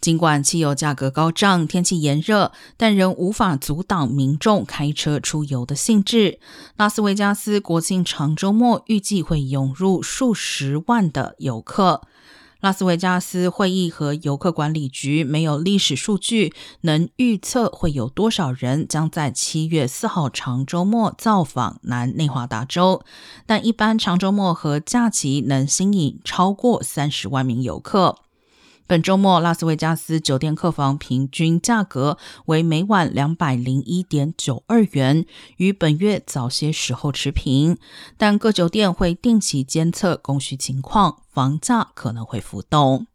尽管汽油价格高涨，天气炎热，但仍无法阻挡民众开车出游的兴致。拉斯维加斯国庆长周末预计会涌入数十万的游客。拉斯维加斯会议和游客管理局没有历史数据能预测会有多少人将在七月四号长周末造访南内华达州，但一般长周末和假期能吸引超过三十万名游客。本周末，拉斯维加斯酒店客房平均价格为每晚两百零一点九二元，与本月早些时候持平。但各酒店会定期监测供需情况，房价可能会浮动。